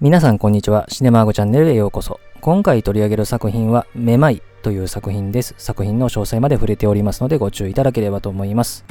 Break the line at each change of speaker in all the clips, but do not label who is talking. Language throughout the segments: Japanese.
皆さんこんにちは。シネマーゴチャンネルへようこそ。今回取り上げる作品は、めまいという作品です。作品の詳細まで触れておりますのでご注意いただければと思います。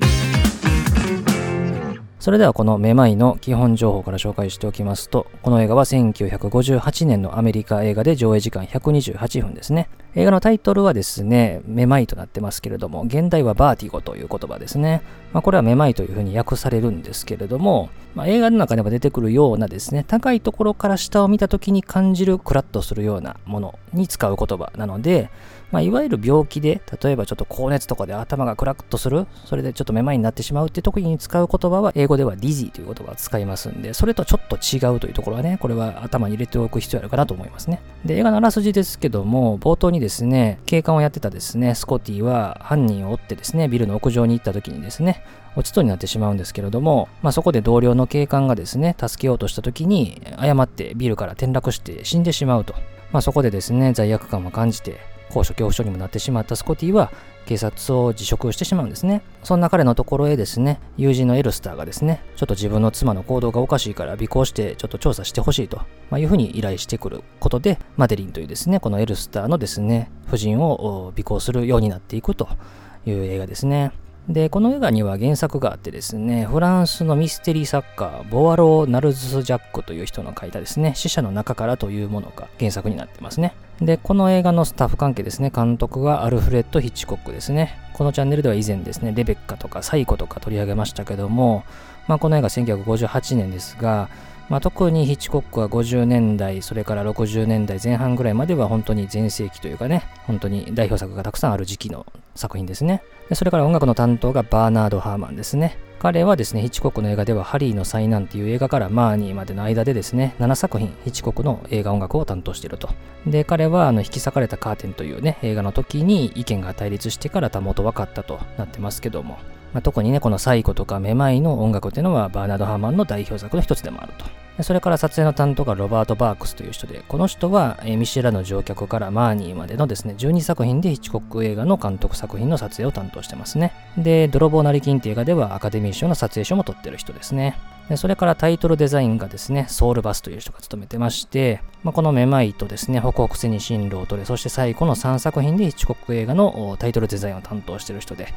それではこのめまいの基本情報から紹介しておきますと、この映画は1958年のアメリカ映画で上映時間128分ですね。映画のタイトルはですね、めまいとなってますけれども、現代はバーティゴという言葉ですね。まあ、これはめまいというふうに訳されるんですけれども、まあ、映画の中でも出てくるようなですね、高いところから下を見た時に感じるクラッとするようなものに使う言葉なので、まあ、いわゆる病気で、例えばちょっと高熱とかで頭がクラッとする、それでちょっとめまいになってしまうって時に使う言葉は、英語ではディジーという言葉を使いますんで、それとちょっと違うというところはね、これは頭に入れておく必要あるかなと思いますね。で、映画のあらすじですけども、冒頭にですね、警官をやってたですね、スコティは犯人を追ってですね、ビルの屋上に行った時にですね、落ちそうになってしまうんですけれども、まあ、そこで同僚の警官がですね、助けようとした時に、誤ってビルから転落して死んでしまうと。まあ、そこでですね、罪悪感を感じて、高所恐怖症にもなってしまったスコティは警察を辞職してしまうんですね。そんな彼のところへですね、友人のエルスターがですね、ちょっと自分の妻の行動がおかしいから尾行してちょっと調査してほしいと、まあ、いうふうに依頼してくることで、マデリンというですね、このエルスターのですね、夫人を尾行するようになっていくという映画ですね。で、この映画には原作があってですね、フランスのミステリー作家、ボワロー・ナルズ・ジャックという人の書いたですね、死者の中からというものが原作になってますね。で、この映画のスタッフ関係ですね、監督がアルフレッド・ヒッチコックですね。このチャンネルでは以前ですね、レベッカとかサイコとか取り上げましたけども、まあ、この映画1958年ですが、まあ、特にヒッチコックは50年代、それから60年代前半ぐらいまでは本当に全盛期というかね、本当に代表作がたくさんある時期の作品ですね。でそれから音楽の担当がバーナード・ハーマンですね。彼はですね、ヒッチコックの映画ではハリーの災難っていう映画からマーニーまでの間でですね、7作品、ヒッチコックの映画音楽を担当していると。で、彼はあの引き裂かれたカーテンというね、映画の時に意見が対立してからたもと分かったとなってますけども、まあ、特にね、このサイコとかめまいの音楽っていうのはバーナード・ハーマンの代表作の一つでもあると。それから撮影の担当がロバート・バークスという人で、この人は、ミシェラの乗客からマーニーまでのですね、12作品でヒッチコック映画の監督作品の撮影を担当してますね。で、泥棒なり金って映画ではアカデミー賞の撮影賞も取ってる人ですね。それからタイトルデザインがですね、ソウルバスという人が務めてまして、まあ、このめまいとですね、北北西に進路を取れ、そして最後の3作品でヒッチコック映画のタイトルデザインを担当してる人で、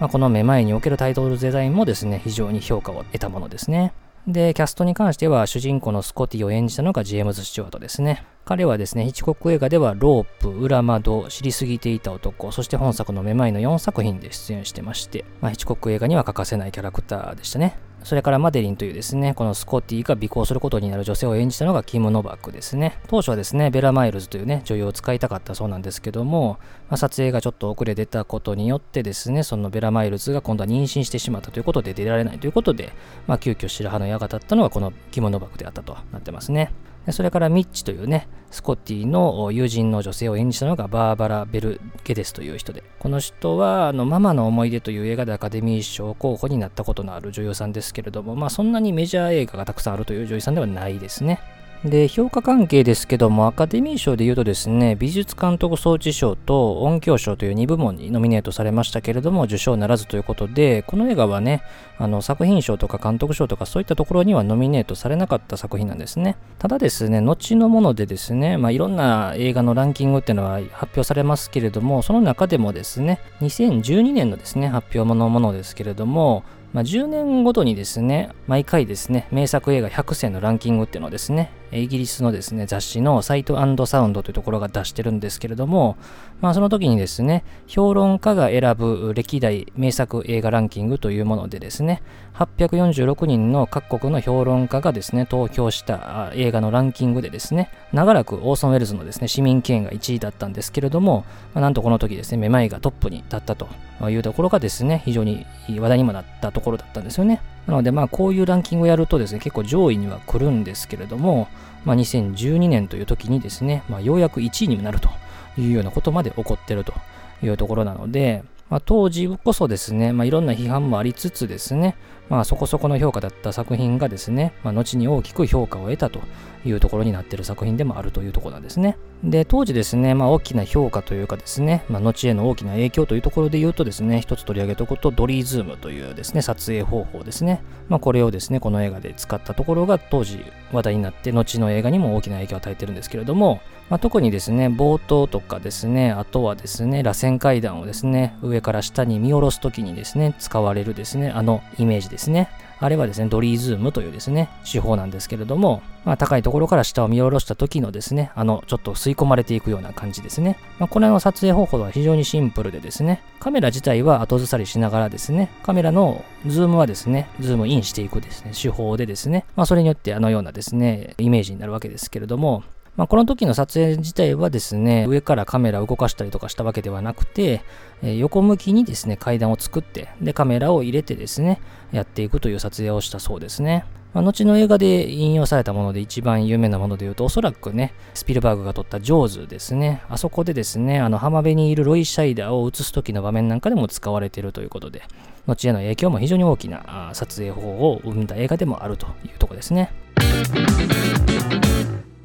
まあ、このめまいにおけるタイトルデザインもですね、非常に評価を得たものですね。で、キャストに関しては主人公のスコティを演じたのがジェームズ・スチュワートですね。彼はですね、ヒチコック映画ではロープ、裏窓、知りすぎていた男、そして本作のめまいの4作品で出演してまして、まあ、ヒチコック映画には欠かせないキャラクターでしたね。それからマデリンというですね、このスコッティが尾行することになる女性を演じたのがキム・ノバックですね。当初はですね、ベラ・マイルズというね、女優を使いたかったそうなんですけども、まあ、撮影がちょっと遅れ出たことによってですね、そのベラ・マイルズが今度は妊娠してしまったということで出られないということで、まあ、急遽白羽の矢が立ったのがこのキム・ノバックであったとなってますね。それからミッチというね、スコッティの友人の女性を演じたのがバーバラ・ベルゲデスという人で、この人はあのママの思い出という映画でアカデミー賞候補になったことのある女優さんですけれども、まあそんなにメジャー映画がたくさんあるという女優さんではないですね。で、評価関係ですけども、アカデミー賞で言うとですね、美術監督装置賞と音響賞という2部門にノミネートされましたけれども、受賞ならずということで、この映画はね、あの作品賞とか監督賞とかそういったところにはノミネートされなかった作品なんですね。ただですね、後のものでですね、まあ、いろんな映画のランキングっていうのは発表されますけれども、その中でもですね、2012年のですね、発表のものですけれども、まあ、10年ごとにですね、毎回ですね、名作映画100選のランキングっていうのをですね、イギリスのですね、雑誌のサイトサウンドというところが出してるんですけれども、まあその時にですね、評論家が選ぶ歴代名作映画ランキングというものでですね、846人の各国の評論家がですね、投票した映画のランキングでですね、長らくオーソン・ウェルズのですね、市民権が1位だったんですけれども、まあ、なんとこの時ですね、めまいがトップに立ったというところがですね、非常に話題にもなったところだったんですよね。なので、まあ、こういうランキングをやるとですね、結構上位には来るんですけれども、まあ、2012年という時にですね、まあ、ようやく1位になるというようなことまで起こってるというところなので、まあ、当時こそですね、まあ、いろんな批判もありつつですね、まあ、そこそこの評価だった作品がですね、まあ、後に大きく評価を得たというところになっている作品でもあるというところなんですね。で、当時ですね、まあ大きな評価というかですね、まあ後への大きな影響というところで言うとですね、一つ取り上げておくと、ドリーズームというですね、撮影方法ですね。まあこれをですね、この映画で使ったところが当時話題になって、後の映画にも大きな影響を与えてるんですけれども、まあ、特にですね、冒頭とかですね、あとはですね、螺旋階段をですね、上から下に見下ろすときにですね、使われるですね、あのイメージですね。あれはですね、ドリーズームというですね、手法なんですけれども、まあ、高いところから下を見下ろした時のですね、あの、ちょっと吸い込まれていくような感じですね。まあ、これの撮影方法は非常にシンプルでですね、カメラ自体は後ずさりしながらですね、カメラのズームはですね、ズームインしていくですね、手法でですね、まあ、それによってあのようなですね、イメージになるわけですけれども、まあ、この時の撮影自体はですね、上からカメラを動かしたりとかしたわけではなくて、え横向きにですね、階段を作って、で、カメラを入れてですね、やっていくという撮影をしたそうですね。まあ、後の映画で引用されたもので一番有名なもので言うと、おそらくね、スピルバーグが撮ったジョーズですね。あそこでですね、あの浜辺にいるロイ・シャイダーを映す時の場面なんかでも使われているということで、後への影響も非常に大きな撮影方法を生んだ映画でもあるというところですね。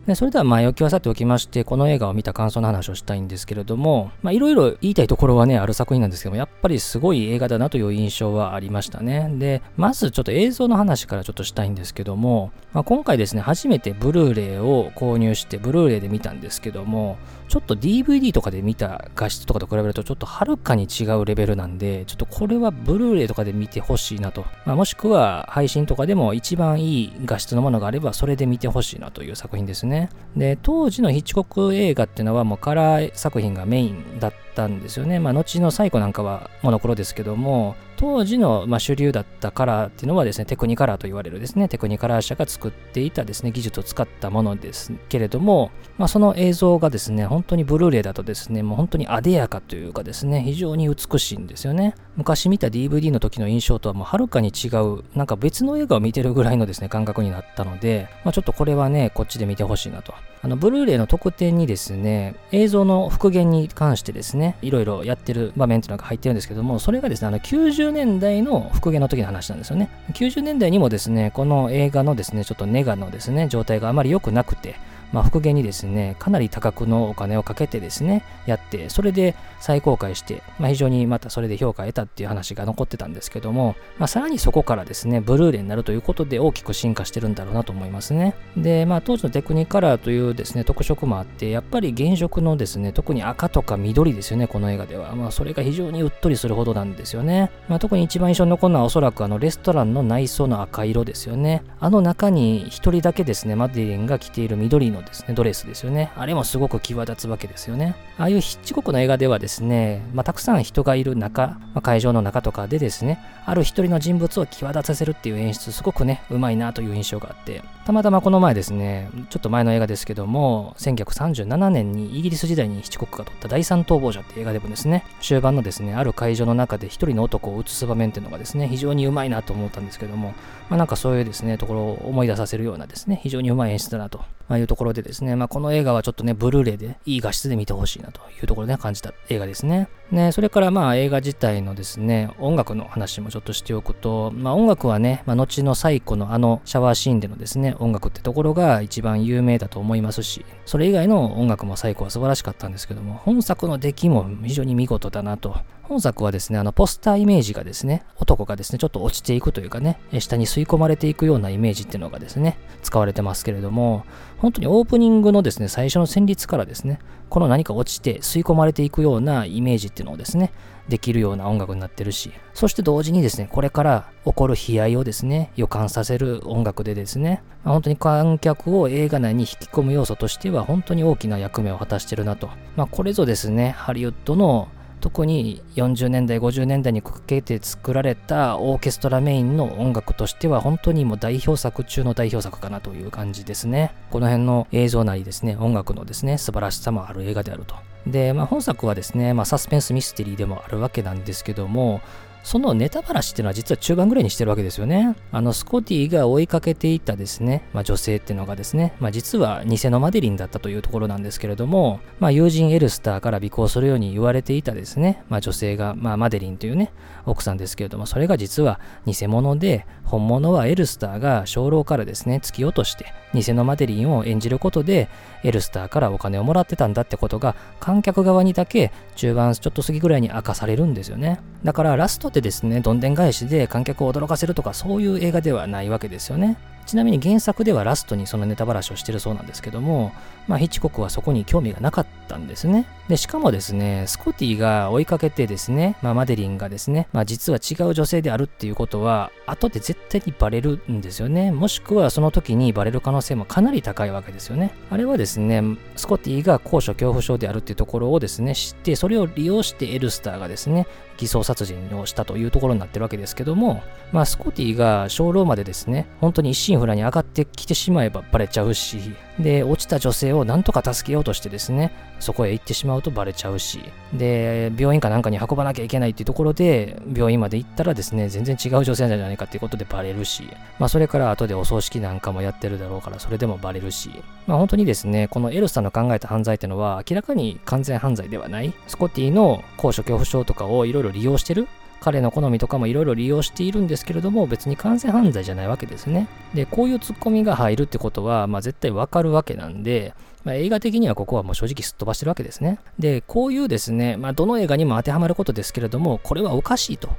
でそれでは前置きはさておきまして、この映画を見た感想の話をしたいんですけれども、まあいろいろ言いたいところはね、ある作品なんですけども、やっぱりすごい映画だなという印象はありましたね。で、まずちょっと映像の話からちょっとしたいんですけども、まあ、今回ですね、初めてブルーレイを購入して、ブルーレイで見たんですけども、ちょっと DVD とかで見た画質とかと比べるとちょっとはるかに違うレベルなんで、ちょっとこれはブルーレイとかで見てほしいなと。まあ、もしくは配信とかでも一番いい画質のものがあればそれで見てほしいなという作品ですね。で、当時のヒッチコック映画っていうのはもうカラー作品がメインだったたんですよね。まあ、後の最古なんかはモノクロですけども、当時の、ま、主流だったカラーっていうのはですね、テクニカラーと言われるですね、テクニカラー社が作っていたですね、技術を使ったものですけれども、まあ、その映像がですね、本当にブルーレイだとですね、もう本当に艶やかというかですね、非常に美しいんですよね。昔見た DVD の時の印象とはもうはるかに違う、なんか別の映画を見てるぐらいのですね、感覚になったので、まあ、ちょっとこれはね、こっちで見てほしいなと。あの、ブルーレイの特典にですね、映像の復元に関してですね、いろいろやってる場面っていうのが入ってるんですけども、それがですね、あの、90年代の復元の時の話なんですよね。90年代にもですね、この映画のですね、ちょっとネガのですね、状態があまり良くなくて、まあ、復元にですね、かなり多額のお金をかけてですね、やって、それで再公開して、まあ、非常にまたそれで評価を得たっていう話が残ってたんですけども、まあ、さらにそこからですね、ブルーレイになるということで大きく進化してるんだろうなと思いますね。で、まあ、当時のテクニカラーというですね、特色もあって、やっぱり原色のですね、特に赤とか緑ですよね、この映画では。まあ、それが非常にうっとりするほどなんですよね。まあ、特に一番印象に残るのはおそらくあのレストランの内装の赤色ですよね。あの中に一人だけですね、マディレンが着ている緑のですね、ドレスですよね。あれもすごく際立つわけですよね。ああいうヒッチコックの映画ではですね、まあ、たくさん人がいる中、まあ、会場の中とかでですね、ある一人の人物を際立たせるっていう演出、すごくね、うまいなという印象があって、たまたまこの前ですね、ちょっと前の映画ですけども、1937年にイギリス時代にヒッチコックが撮った第三逃亡者っていう映画でもですね、終盤のですね、ある会場の中で一人の男を映す場面っていうのがですね、非常にうまいなと思ったんですけども、まあ、なんかそういうですね、ところを思い出させるようなですね、非常にうまい演出だなとまあいうところでですね、まあ、この映画はちょっとね、ブルーレイでいい画質で見てほしいなというところで感じた映画ですね。ね、それからまあ映画自体のですね、音楽の話もちょっとしておくと、まあ音楽はね、まあ、後の最古のあのシャワーシーンでのですね、音楽ってところが一番有名だと思いますし、それ以外の音楽も最古は素晴らしかったんですけども、本作の出来も非常に見事だなと本作はですね、あの、ポスターイメージがですね、男がですね、ちょっと落ちていくというかね、下に吸い込まれていくようなイメージっていうのがですね、使われてますけれども、本当にオープニングのですね、最初の旋律からですね、この何か落ちて吸い込まれていくようなイメージっていうのをですね、できるような音楽になってるし、そして同時にですね、これから起こる悲哀をですね、予感させる音楽でですね、まあ、本当に観客を映画内に引き込む要素としては本当に大きな役目を果たしてるなと。まあ、これぞですね、ハリウッドの特に40年代50年代にかけて作られたオーケストラメインの音楽としては本当にもう代表作中の代表作かなという感じですね。この辺の映像なりですね音楽のですね素晴らしさもある映画であると。で、まあ、本作はですね、まあ、サスペンスミステリーでもあるわけなんですけどもそのネタばらしっていうのは実は中盤ぐらいにしてるわけですよね。あの、スコティが追いかけていたですね、まあ、女性っていうのがですね、まあ、実は偽のマデリンだったというところなんですけれども、まあ、友人エルスターから尾行するように言われていたですね、まあ、女性が、まあ、マデリンというね、奥さんですけれども、それが実は偽物で、本物はエルスターが鐘楼からですね、突き落として、偽のマデリンを演じることで、エルスターからお金をもらってたんだってことが、観客側にだけ中盤ちょっと過ぎぐらいに明かされるんですよね。だからラストでですね、どんでん返しで観客を驚かせるとか、そういう映画ではないわけですよね。ちなみに原作ではラストにそのネタばらしをしてるそうなんですけども、まあ、ヒッチコックはそこに興味がなかったんですね。で、しかもですね、スコティが追いかけてですね、まあ、マデリンがですね、まあ、実は違う女性であるっていうことは、後で絶対にバレるんですよね。もしくはその時にバレる可能性もかなり高いわけですよね。あれはですね、スコティが高所恐怖症であるっていうところをですね、知って、それを利用してエルスターがですね、偽装殺人をしたというところになってるわけですけども、まあ、スコティが鐘楼までですね、本当に一心不乱に上がってきてしまえばバレちゃうし、で、落ちた女性をなんとか助けようとしてですね、そこへ行ってしまうとバレちゃうし、で、病院かなんかに運ばなきゃいけないっていうところで、病院まで行ったらですね、全然違う女性なんじゃないかっていうことでバレるし、まあ、それから後でお葬式なんかもやってるだろうから、それでもバレるし、まあ、本当にですね、このエルスさんの考えた犯罪っていうのは、明らかに完全犯罪ではない。スコティの高所恐怖症とかをいろいろ利用してる彼の好みとかもいろいろ利用しているんですけれども、別に完全犯罪じゃないわけですね。で、こういうツッコミが入るってことは、まあ絶対わかるわけなんで、まあ、映画的にはここはもう正直すっ飛ばしてるわけですね。で、こういうですね、まあどの映画にも当てはまることですけれども、これはおかしいと。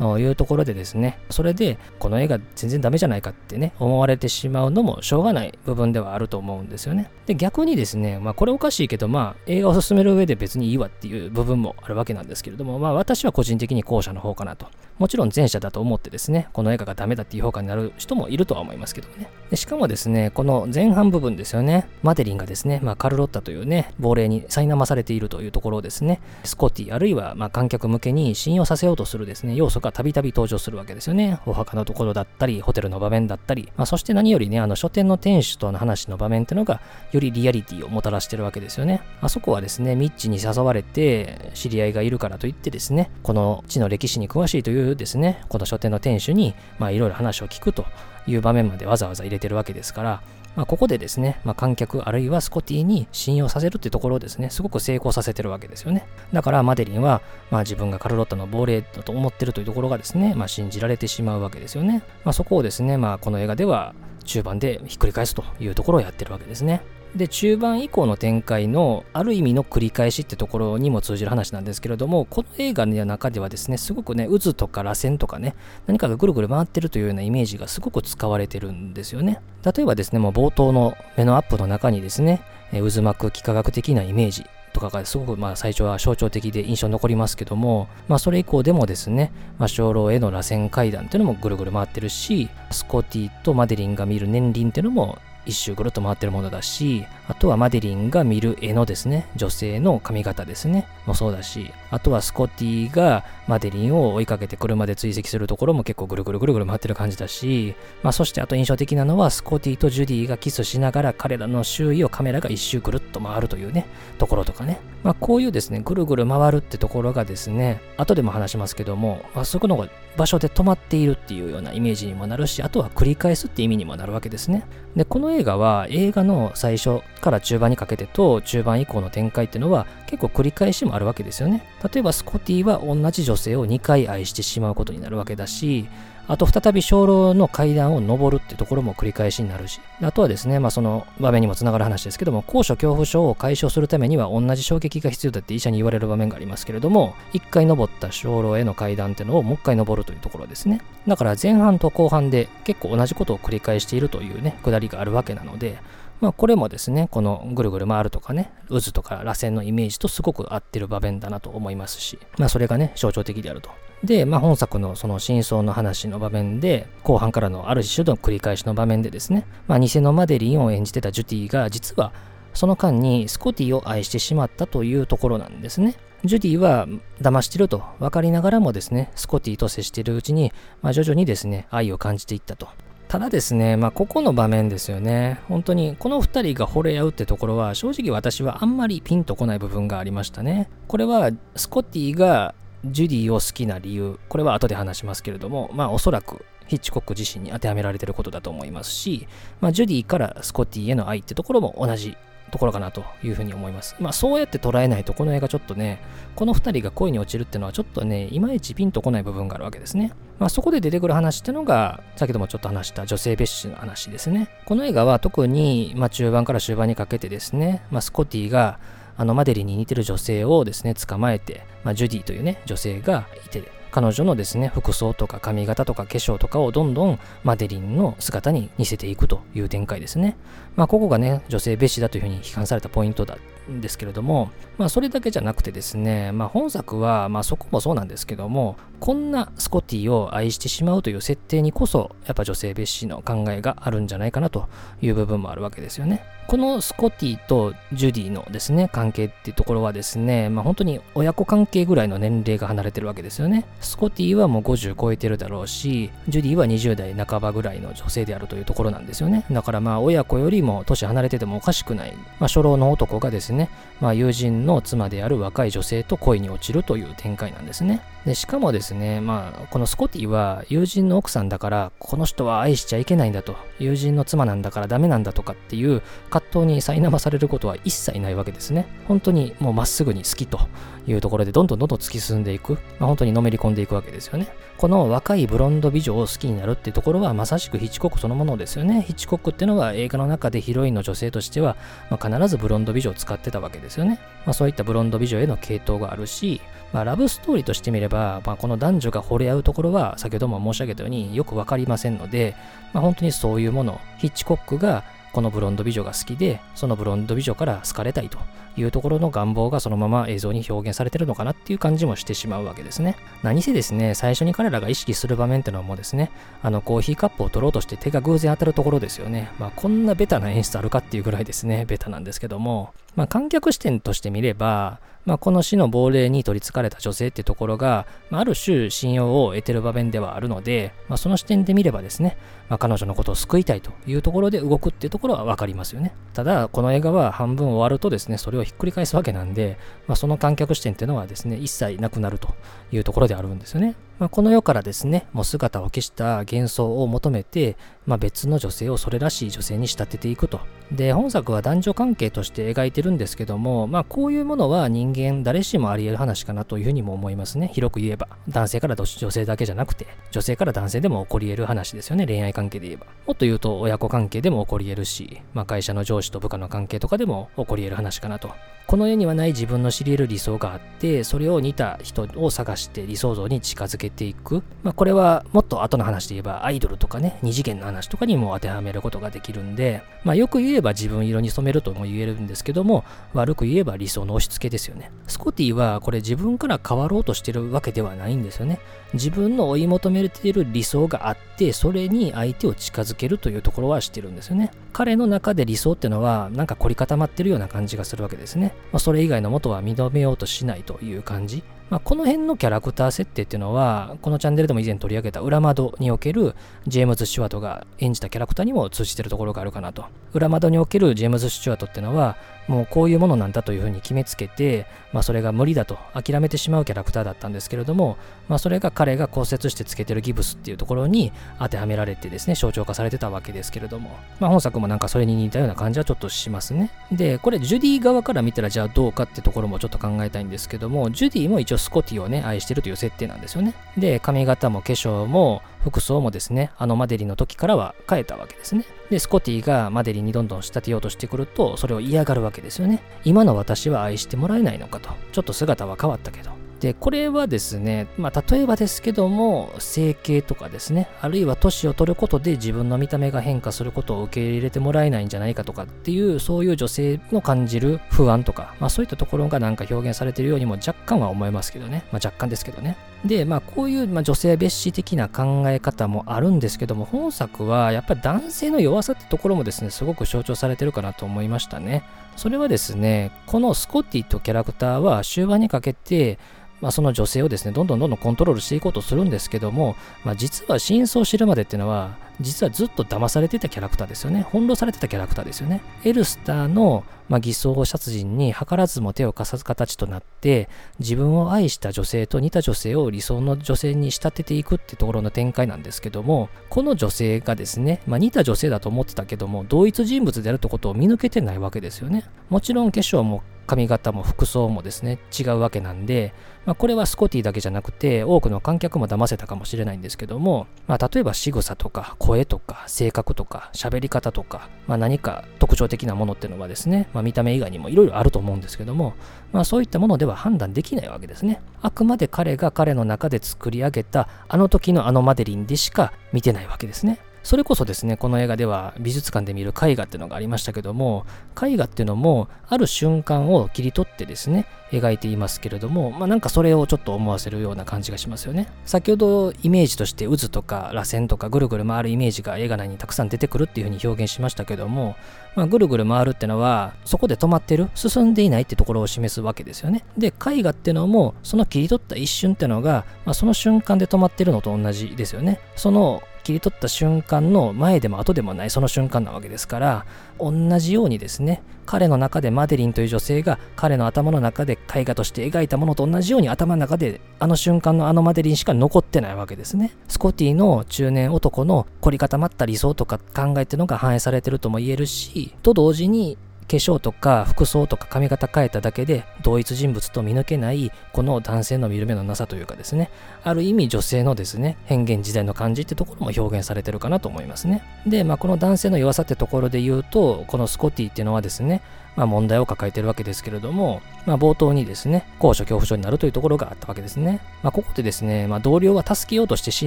いうところでですね、それでこの映画全然ダメじゃないかってね、思われてしまうのもしょうがない部分ではあると思うんですよね。で、逆にですね、まあこれおかしいけど、まあ映画を進める上で別にいいわっていう部分もあるわけなんですけれども、まあ私は個人的に後者の方かなと。もちろん前者だと思ってですね、この映画がダメだっていう評価になる人もいるとは思いますけどね。でしかもですね、この前半部分ですよね、マデリンがですね、まあカルロッタというね、亡霊に苛まされているというところをですね、スコティあるいはま観客向けに信用させようとするですね、要素がたびたび登場するわけですよね。お墓のところだったり、ホテルの場面だったり、まあ、そして何よりね、あの書店の店主との話の場面っていうのが、よりリアリティをもたらしてるわけですよね。あそこはですね、ミッチに誘われて、知り合いがいるからといってですね、この地の歴史に詳しいというですね、この書店の店主に、まあいろいろ話を聞くという場面までわざわざ入れてるわけですから、まあ、ここでですね、まあ、観客あるいはスコティに信用させるってところをですね、すごく成功させてるわけですよね。だからマデリンは、まあ、自分がカルロッタの亡霊だと思ってるというところがですね、まあ、信じられてしまうわけですよね。まあ、そこをですね、まあ、この映画では中盤でひっくり返すというところをやってるわけですね。で、中盤以降の展開のある意味の繰り返しってところにも通じる話なんですけれども、この映画の中ではですね、すごくね、渦とか螺旋とかね、何かがぐるぐる回ってるというようなイメージがすごく使われてるんですよね。例えばですね、もう冒頭の目のアップの中にですね、渦巻く幾何学的なイメージとかがすごくまあ最初は象徴的で印象に残りますけども、まあそれ以降でもですね、まあ鐘楼への螺旋階段っていうのもぐるぐる回ってるし、スコティとマデリンが見る年輪っていうのも一周ぐるっと回ってるものだし、あとはマデリンが見る絵のですね、女性の髪型ですね、もそうだし、あとはスコティがマデリンを追いかけて車で追跡するところも結構ぐるぐるぐるぐる回ってる感じだし、まあそしてあと印象的なのはスコティとジュディがキスしながら彼らの周囲をカメラが一周ぐるっと回るというね、ところとかね。まあこういうですね、ぐるぐる回るってところがですね、後でも話しますけども、まあ、そこの場所で止まっているっていうようなイメージにもなるし、あとは繰り返すって意味にもなるわけですね。で、この映画は映画の最初から中盤にかけてと中盤以降の展開っていうのは結構繰り返しもあるわけですよね。例えばスコティは同じ女性を2回愛してしまうことになるわけだし、あと再び鐘楼の階段を登るってところも繰り返しになるし、あとはですね、まあその場面にもつながる話ですけども、高所恐怖症を解消するためには同じ衝撃が必要だって医者に言われる場面がありますけれども、一回登った鐘楼への階段ってのをもう一回登るというところですね。だから前半と後半で結構同じことを繰り返しているというね、くだりがあるわけなので、まあこれもですね、このぐるぐる回るとかね、渦とか螺旋のイメージとすごく合ってる場面だなと思いますし、まあそれがね、象徴的であると。で、まあ本作のその真相の話の場面で、後半からのある種の繰り返しの場面でですね、まあ偽のマデリンを演じてたジュティが実はその間にスコティを愛してしまったというところなんですね。ジュディは騙してると分かりながらもですね、スコティと接しているうちに、まあ、徐々にですね、愛を感じていったと。ただですね、まあ、ここの場面ですよね。本当に、この2人が惚れ合うってところは、正直私はあんまりピンとこない部分がありましたね。これは、スコッティがジュディを好きな理由、これは後で話しますけれども、まあおそらくヒッチコック自身に当てはめられてることだと思いますし、まあ、ジュディからスコッティへの愛ってところも同じところかなというふうに思います。まあそうやって捉えないとこの映画ちょっとね、この2人が恋に落ちるっていうのはちょっとね、いまいちピンとこない部分があるわけですね。まあそこで出てくる話ってのが、先ほどもちょっと話した女性蔑視の話ですね。この映画は特に、まあ、中盤から終盤にかけてですね、まあ、スコティがあのマデリに似てる女性をですね、捕まえて、まあ、ジュディというね、女性がいて、彼女のですね、服装とか髪型とか化粧とかをどんどんマデリンの姿に似せていくという展開ですね。まあ、ここがね、女性蔑視だというふうに批判されたポイントだんですけれども、まあ、それだけじゃなくてですね、まあ、本作は、まあ、そこもそうなんですけども、こんなスコティを愛してしまうという設定にこそ、やっぱ女性蔑視の考えがあるんじゃないかなという部分もあるわけですよね。このスコティとジュディのですね、関係っていうところはですね、まあ、本当に親子関係ぐらいの年齢が離れてるわけですよね。スコティはもう50超えてるだろうし、ジュディは20代半ばぐらいの女性であるというところなんですよね。だからまあ親子よりも年離れててもおかしくない、まあ、初老の男がですね、まあ、友人の妻である若い女性と恋に落ちるという展開なんですね。で、しかもですね、まあ、このスコティは友人の奥さんだから、この人は愛しちゃいけないんだと、友人の妻なんだからダメなんだとかっていう葛藤に苛まされることは一切ないわけですね。本当にもうまっすぐに好きというところでどんどんどんどん突き進んでいく、まあ、本当にのめり込んでいくわけですよね。この若いブロンド美女を好きになるってところはまさしくヒッチコクそのものですよね。ヒッチコクっていうのは映画の中でヒロインの女性としては、まあ、必ずブロンド美女を使ってたわけですよね。まあ、そういったブロンド美女への系統があるし、まあ、ラブストーリーとしてみれば、まあ、この男女が惚れ合うところは先ほども申し上げたようによくわかりませんので、まあ、本当にそういうもの、ヒッチコックがこのブロンド美女が好きで、そのブロンド美女から好かれたいというところの願望がそのまま映像に表現されてるのかなっていう感じもしてしまうわけですね。何せですね、最初に彼らが意識する場面ってのはもうですね、あのコーヒーカップを取ろうとして手が偶然当たるところですよね。まあこんなベタな演出あるかっていうぐらいですね、ベタなんですけども、まあ観客視点として見れば、まあ、この死の亡霊に取り憑かれた女性ってところが、まあ、ある種信用を得てる場面ではあるので、まあ、その視点で見ればですね、まあ、彼女のことを救いたいというところで動くっていうところはわかりますよね。ただ、この映画は半分終わるとですね、それをひっくり返すわけなんで、まあ、その観客視点っていうのはですね、一切なくなるというところであるんですよね。まあ、この世からですね、もう姿を消した幻想を求めて、まあ、別の女性をそれらしい女性に仕立てていくと。で、本作は男女関係として描いてるんですけども、まあ、こういうものは人間誰しもあり得る話かなというふうにも思いますね。広く言えば。男性から女性だけじゃなくて、女性から男性でも起こり得る話ですよね。恋愛関係で言えば。もっと言うと、親子関係でも起こり得るし、まあ、会社の上司と部下の関係とかでも起こり得る話かなと。この世にはない自分の知り得る理想があって、それを似た人を探して理想像に近づけていく。まあ、これはもっと後の話で言えば、アイドルとかね、二次元の話とかにも当てはめることができるんで、まあ、よく言えば自分色に染めるとも言えるんですけども、悪く言えば理想の押し付けですよね。スコティはこれ自分から変わろうとしてるわけではないんですよね。自分の追い求めている理想があって、それに相手を近づけるというところはしてるんですよね。彼の中で理想ってのは、なんか凝り固まってるような感じがするわけですね。まあ、それ以外のもとは認めようとしないという感じ。まあ、この辺のキャラクター設定っていうのは、このチャンネルでも以前取り上げた裏窓におけるジェームズ・シュワートが演じたキャラクターにも通じてるところがあるかなと。裏窓におけるジェームズ・シュワートっていうのは、もうこういうものなんだというふうに決めつけて、まあ、それが無理だと諦めてしまうキャラクターだったんですけれども、まあ、それが彼が骨折してつけてるギブスっていうところに当てはめられてですね、象徴化されてたわけですけれども、まあ、本作もなんかそれに似たような感じはちょっとしますね。で、これジュディ側から見たらじゃあどうかってところもちょっと考えたいんですけども、ジュディも一応スコティをね、愛してるという設定なんですよね。で、髪型も化粧も服装もですね、あのマデリの時からは変えたわけですね。で、スコティがマデリンにどんどん仕立てようとしてくると、それを嫌がるわけですよね。今の私は愛してもらえないのかと。ちょっと姿は変わったけど。で、これはですね、まあ、例えばですけども、整形とかですね、あるいは年を取ることで自分の見た目が変化することを受け入れてもらえないんじゃないかとかっていう、そういう女性の感じる不安とか、まあ、そういったところがなんか表現されているようにも若干は思えますけどね、まあ、若干ですけどね。で、まあ、こういう、まあ、女性蔑視的な考え方もあるんですけども、本作はやっぱり男性の弱さってところもですね、すごく象徴されてるかなと思いましたね。それはですね、このスコッティとキャラクターは終盤にかけて、まあ、その女性をですね、どんどんどんどんコントロールしていこうとするんですけども、まあ、実は真相を知るまでっていうのは、実はずっと騙されてたキャラクターですよね。翻弄されてたキャラクターですよね。エルスターの、まあ、偽装殺人に図らずも手を貸さず形となって、自分を愛した女性と似た女性を理想の女性に仕立てていくってところの展開なんですけども、この女性がですね、まあ、似た女性だと思ってたけども、同一人物であるってことを見抜けてないわけですよね。もちろん化粧も髪型も服装もですね、違うわけなんで、まあ、これはスコティだけじゃなくて、多くの観客も騙せたかもしれないんですけども、まあ、例えば仕草とか声とか性格とか喋り方とか、まあ、何か特徴的なものっていうのはですね、まあ、見た目以外にもいろいろあると思うんですけども、まあ、そういったものでは判断できないわけですね。あくまで彼が彼の中で作り上げたあの時のあのマデリンでしか見てないわけですね。それこそですね、この映画では美術館で見る絵画っていうのがありましたけども、絵画っていうのもある瞬間を切り取ってですね、描いていますけれども、まあなんかそれをちょっと思わせるような感じがしますよね。先ほどイメージとして渦とか螺旋とかぐるぐる回るイメージが映画内にたくさん出てくるっていうふうに表現しましたけども、まあ、ぐるぐる回るってのはそこで止まってる、進んでいないってところを示すわけですよね。で、絵画っていうのもその切り取った一瞬ってのが、まあ、その瞬間で止まってるのと同じですよね。その切り取った瞬間の前でも後でもないその瞬間なわけですから同じようにですね彼の中でマデリンという女性が彼の頭の中で絵画として描いたものと同じように頭の中であの瞬間のあのマデリンしか残ってないわけですね。スコティの中年男の凝り固まった理想とか考えっていうのが反映されてるとも言えるしと同時に化粧とか服装とか髪型変えただけで同一人物と見抜けないこの男性の見る目のなさというかですね。ある意味女性のですね変幻自在の感じってところも表現されてるかなと思いますね。でまあこの男性の弱さってところで言うとこのスコティっていうのはですねまあ、問題を抱えているわけですけれども、まあ、冒頭にですね、高所恐怖症になるというところがあったわけですね。まあ、ここでですね、まあ、同僚は助けようとして死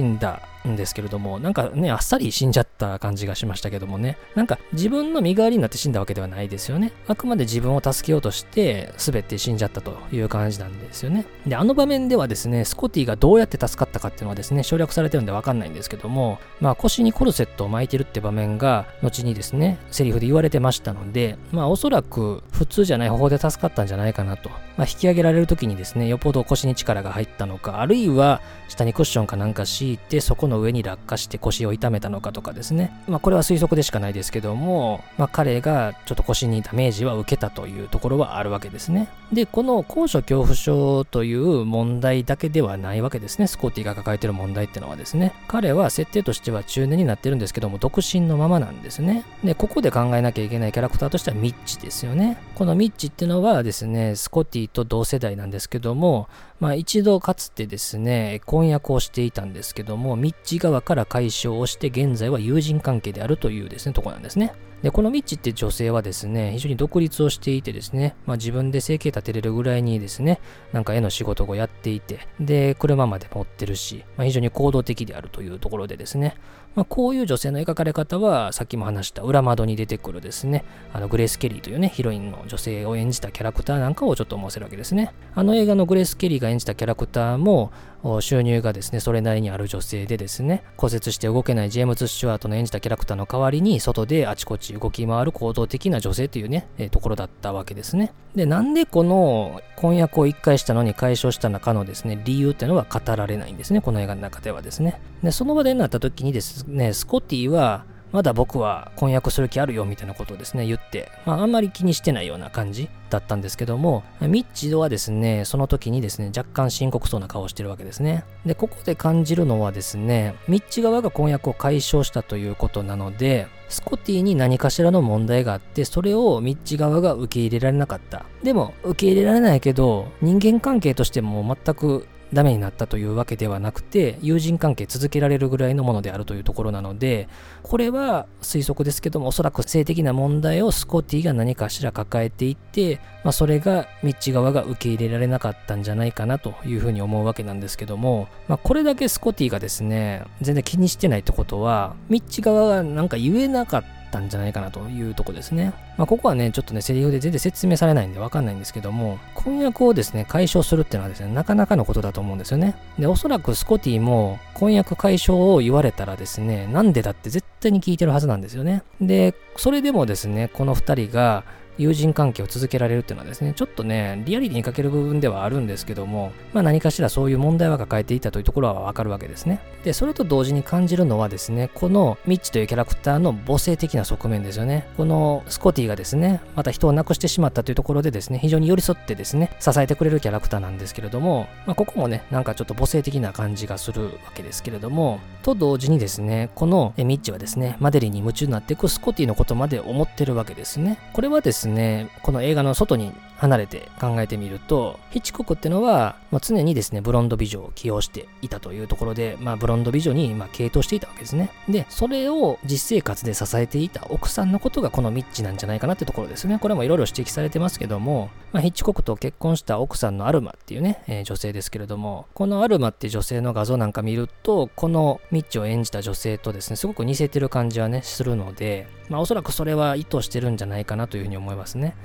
んだんですけれども、なんかね、あっさり死んじゃった感じがしましたけどもね、なんか自分の身代わりになって死んだわけではないですよね。あくまで自分を助けようとして、滑って死んじゃったという感じなんですよね。で、あの場面ではですね、スコティがどうやって助かったかっていうのはですね、省略されてるんでわかんないんですけども、まあ、腰にコルセットを巻いてるって場面が、後にですね、セリフで言われてましたので、まあ、おそらく普通じゃない方法で助かったんじゃないかなと。まあ、引き上げられる時にですね、よっぽど腰に力が入ったのか、あるいは下にクッションかなんか敷いて、そこの上に落下して腰を痛めたのかとかですね。まあ、これは推測でしかないですけども、まあ、彼がちょっと腰にダメージは受けたというところはあるわけですね。で、この高所恐怖症という問題だけではないわけですね。スコーティが抱えてる問題ってのはですね。彼は設定としては中年になってるんですけども、独身のままなんですね。で、ここで考えなきゃいけないキャラクターとしてはミッチですよね。このミッチっていうのはですね、スコティと同世代なんですけども、まあ一度かつてですね、婚約をしていたんですけども、ミッチ側から解消をして現在は友人関係であるというですね、とこなんですね。で、このミッチって女性はですね、非常に独立をしていてですね、まあ自分で生計立てれるぐらいにですね、なんか絵の仕事をやっていて、で、車まで持ってるし、まあ、非常に行動的であるというところでですね、まあ、こういう女性の描かれ方は、さっきも話した裏窓に出てくるですね、あのグレース・ケリーというね、ヒロインの女性を演じたキャラクターなんかをちょっと思わせるわけですね。あの映画のグレース・ケリーが演じたキャラクターも、収入がですね、それなりにある女性でですね、骨折して動けないジェームズ・スチュワートの演じたキャラクターの代わりに、外であちこち動き回る行動的な女性というね、えー、ところだったわけですね。で、なんでこの婚約を1回したのに解消した中のですね、理由っていうのは語られないんですね、この映画の中ではですね。で、その場でなった時にですね、スコティは、まだ僕は婚約する気あるよみたいなことをですね、言って、まあ、あんまり気にしてないような感じだったんですけども、ミッチドはですね、その時にですね、若干深刻そうな顔をしてるわけですね。で、ここで感じるのはですね、ミッチ側が婚約を解消したということなので、スコティに何かしらの問題があって、それをミッチ側が受け入れられなかった。でも、受け入れられないけど、人間関係としても全くダメになったというわけではなくて、友人関係続けられるぐらいのものであるというところなので、これは推測ですけども、おそらく性的な問題をスコティが何かしら抱えていって、まあ、それがミッチ側が受け入れられなかったんじゃないかなというふうに思うわけなんですけども、まあ、これだけスコティがですね、全然気にしてないってことは、ミッチ側がなんか言えなかったったんじゃないかなというとこですね。まあ、ここはね、ちょっとね、セリフで全然説明されないんでわかんないんですけども、婚約をですね、解消するっていうのはですね、なかなかのことだと思うんですよね。で、おそらくスコティも婚約解消を言われたらですね、なんでだって絶対に聞いてるはずなんですよね。で、それでもですね、この2人が友人関係を続けられるっていうのはですね、ちょっとね、リアリティに欠ける部分ではあるんですけども、まあ何かしらそういう問題は抱えていたというところはわかるわけですね。で、それと同時に感じるのはですね、このミッチというキャラクターの母性的な側面ですよね。このスコティがですね、また人を亡くしてしまったというところでですね、非常に寄り添ってですね、支えてくれるキャラクターなんですけれども、まあ、ここもね、なんかちょっと母性的な感じがするわけですけれども、と同時にですね、このミッチはですね、マデリンに夢中になっていくスコティのことまで思ってるわけですね。これはですね、ねこの映画の外に離れて考えてみると、ヒッチコックってのは、まあ、常にですね、ブロンド美女を起用していたというところで、まあ、ブロンド美女に、まあ、傾倒していたわけですね。で、それを実生活で支えていた奥さんのことがこのミッチなんじゃないかなってところですね。これもいろいろ指摘されてますけども、まあ、ヒッチコックと結婚した奥さんのアルマっていうね、えー、女性ですけれども、このアルマって女性の画像なんか見ると、このミッチを演じた女性とですね、すごく似せてる感じはね、するので、まあ、おそらくそれは意図してるんじゃないかなというふうに思いますね。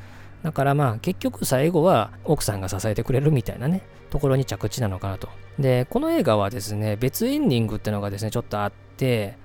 だからまあ結局最後は奥さんが支えてくれるみたいなね、ところに着地なのかなと。で、この映画はですね、別エンディングってのがですね、ちょっとあって、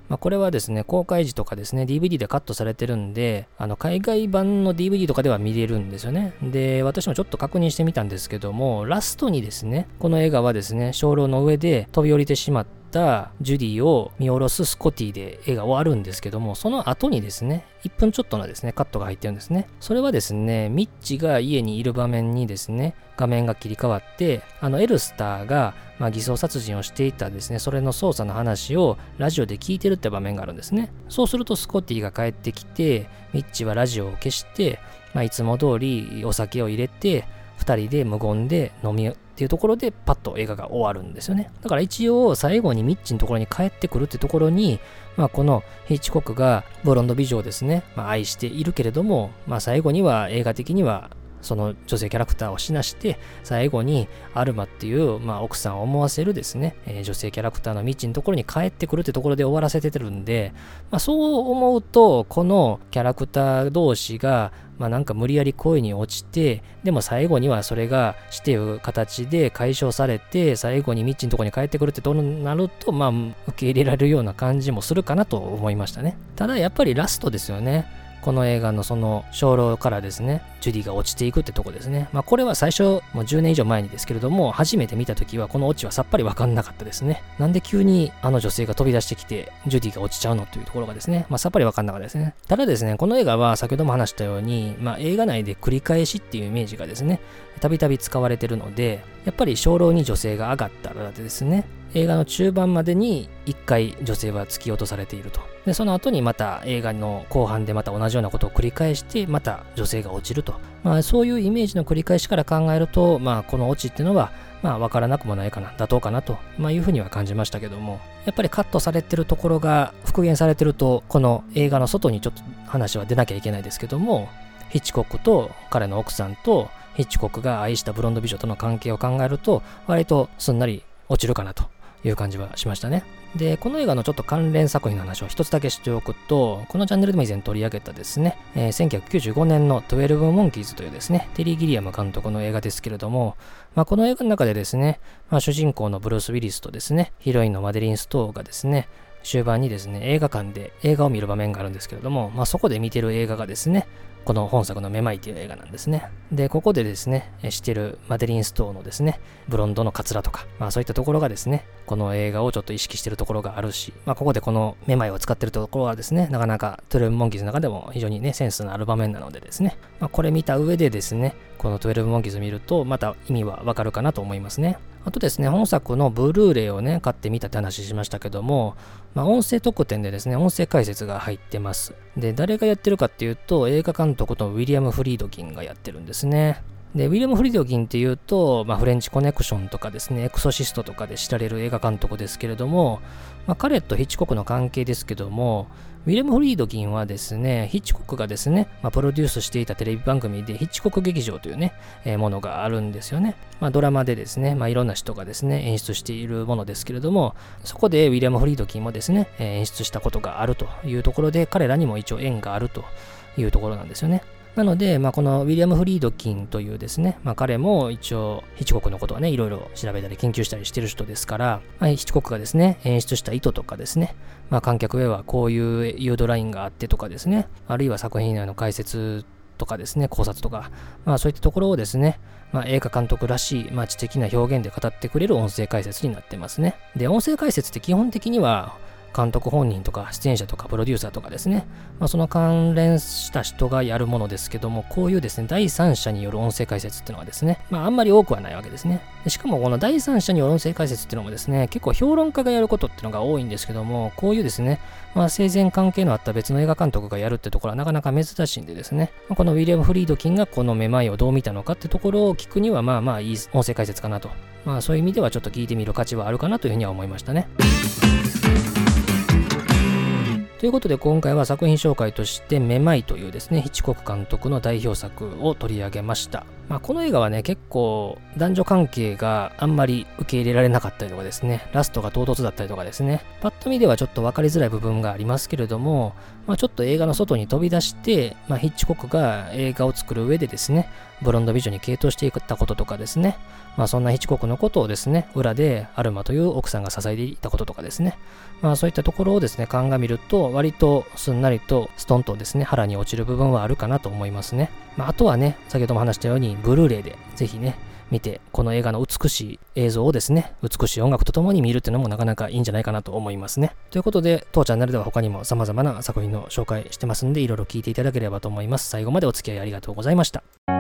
まあ、これはですね、公開時とかですね、DVD でカットされてるんで、あの、海外版の DVD とかでは見れるんですよね。で、私もちょっと確認してみたんですけども、ラストにですね、この映画はですね、鐘楼の上で飛び降りてしまってたジュディを見下ろすスコティで映画終わるんですけども、その後にですね、1分ちょっとのですね、カットが入ってるんですね。それはですね、ミッチが家にいる場面にですね、画面が切り替わって、あのエルスターが、まあ、偽装殺人をしていたですね、それの捜査の話をラジオで聞いてるって場面があるんですね。そうするとスコッティが帰ってきて、ミッチはラジオを消して、まあ、いつも通りお酒を入れて、2人で無言で飲みっていうところでパッと映画が終わるんですよね。だから一応最後にミッチのところに帰ってくるってところに、まあこのヒッチコックがブロンド美女をですね、まあ、愛しているけれども、まあ最後には映画的にはその女性キャラクターをしなして、最後にアルマっていう、まあ、奥さんを思わせるですね、えー、女性キャラクターのミッチのところに帰ってくるってところで終わらせてるんで、まあ、そう思うと、このキャラクター同士が、まあ、なんか無理やり恋に落ちて、でも最後にはそれがしていう形で解消されて、最後にミッチのところに帰ってくるってとなると、まあ、受け入れられるような感じもするかなと思いましたね。ただやっぱりラストですよね。この映画のその鐘楼からですね、ジュディが落ちていくってとこですね。まあこれは最初、もう10年以上前にですけれども、初めて見た時はこのオチはさっぱりわかんなかったですね。なんで急にあの女性が飛び出してきて、ジュディが落ちちゃうのというところがですね、まあさっぱりわかんなかったですね。ただですね、この映画は先ほども話したように、まあ映画内で繰り返しっていうイメージがですね、たびたび使われてるので、やっぱり鐘楼に女性が上がったらですね、映画の中盤までに1回女性は突き落とされていると。で、その後にまた映画の後半でまた同じようなことを繰り返して、また女性が落ちると。まあそういうイメージの繰り返しから考えると、まあこのオチっていうのは、まあ分からなくもないかな、妥当かなと、まあいうふうには感じましたけども、やっぱりカットされてるところが復元されてると、この映画の外にちょっと話は出なきゃいけないですけども、ヒッチコックと彼の奥さんとヒッチコックが愛したブロンド美女との関係を考えると、割とすんなり落ちるかなという感じはしましたね。で、この映画のちょっと関連作品の話を一つだけしておくと、このチャンネルでも以前取り上げたですね、えー、1995年の12モンキーズというですね、テリー・ギリアム監督の映画ですけれども、まあ、この映画の中でですね、まあ、主人公のブルース・ウィリスとですね、ヒロインのマデリン・ストーがですね、終盤にですね、映画館で映画を見る場面があるんですけれども、まあ、そこで見てる映画がですね、この本作のめまいという映画なんですね。で、ここでですね、してるマデリン・ストーのですね、ブロンドのカツラとか、まあそういったところがですね、この映画をちょっと意識してるところがあるし、まあここでこのめまいを使ってるところはですね、なかなかトゥルムモンキーズの中でも非常にね、センスのある場面なのでですね、まあこれ見た上でですね、この12モンキーズ見ると、また意味はわかるかなと思いますね。あとですね、本作のブルーレイをね、買ってみたって話しましたけども、まあ、音声特典でですね、音声解説が入ってます。で、誰がやってるかっていうと、映画監督のウィリアム・フリードキンがやってるんですね。で、ウィリアム・フリードキンっていうと、まあ、フレンチコネクションとかですね、エクソシストとかで知られる映画監督ですけれども、まあ、彼とヒッチコクの関係ですけども、ウィレム・フリードキンはですね、ヒッチコックがですね、まあ、プロデュースしていたテレビ番組でヒッチコック劇場というね、えー、ものがあるんですよね。まあ、ドラマでですね、まあ、いろんな人がですね、演出しているものですけれども、そこでウィレム・フリードキンもですねえ、演出したことがあるというところで、彼らにも一応縁があるというところなんですよね。なので、まあ、このウィリアム・フリードキンというですね、まあ、彼も一応、ヒチコクのことはね、いろいろ調べたり研究したりしてる人ですから、まあ、ヒチコクがですね、演出した意図とかですね、まあ、観客へはこういう誘導ラインがあってとかですね、あるいは作品内の解説とかですね、考察とか、まあそういったところをですね、まあ、映画監督らしい、まあ、知的な表現で語ってくれる音声解説になってますね。で、音声解説って基本的には、監督本人とか出演者とかプロデューサーとかですね、まあ、その関連した人がやるものですけども、こういうですね、第三者による音声解説っていうのはですね、まあ、あんまり多くはないわけですね。でしかもこの第三者による音声解説っていうのもですね、結構評論家がやることっていうのが多いんですけども、こういうですね、まあ、生前関係のあった別の映画監督がやるってところはなかなか珍しいんでですね、このウィリアム・フリードキンがこのめまいをどう見たのかってところを聞くには、まあまあいい音声解説かなと。まあそういう意味ではちょっと聞いてみる価値はあるかなというふうには思いましたね。ということで今回は作品紹介としてめまいというですね、ヒッチコック監督の代表作を取り上げました。まあ、この映画はね、結構男女関係があんまり受け入れられなかったりとかですね、ラストが唐突だったりとかですね、パッと見ではちょっと分かりづらい部分がありますけれども、まあ、ちょっと映画の外に飛び出して、まあ、ヒッチコックが映画を作る上でですね、ブロンド美女に傾倒していったこととかですね、まあ、そんなヒチコクのことをですね、裏でアルマという奥さんが支えていたこととかですね、まあ、そういったところをですね、鑑みると、割とすんなりとストンとですね、腹に落ちる部分はあるかなと思いますね。まあ、あとはね、先ほども話したように、ブルーレイでぜひね、見て、この映画の美しい映像をですね、美しい音楽とともに見るっていうのもなかなかいいんじゃないかなと思いますね。ということで、当チャンネルでは他にも様々な作品の紹介してますんで、いろいろ聞いていただければと思います。最後までお付き合いありがとうございました。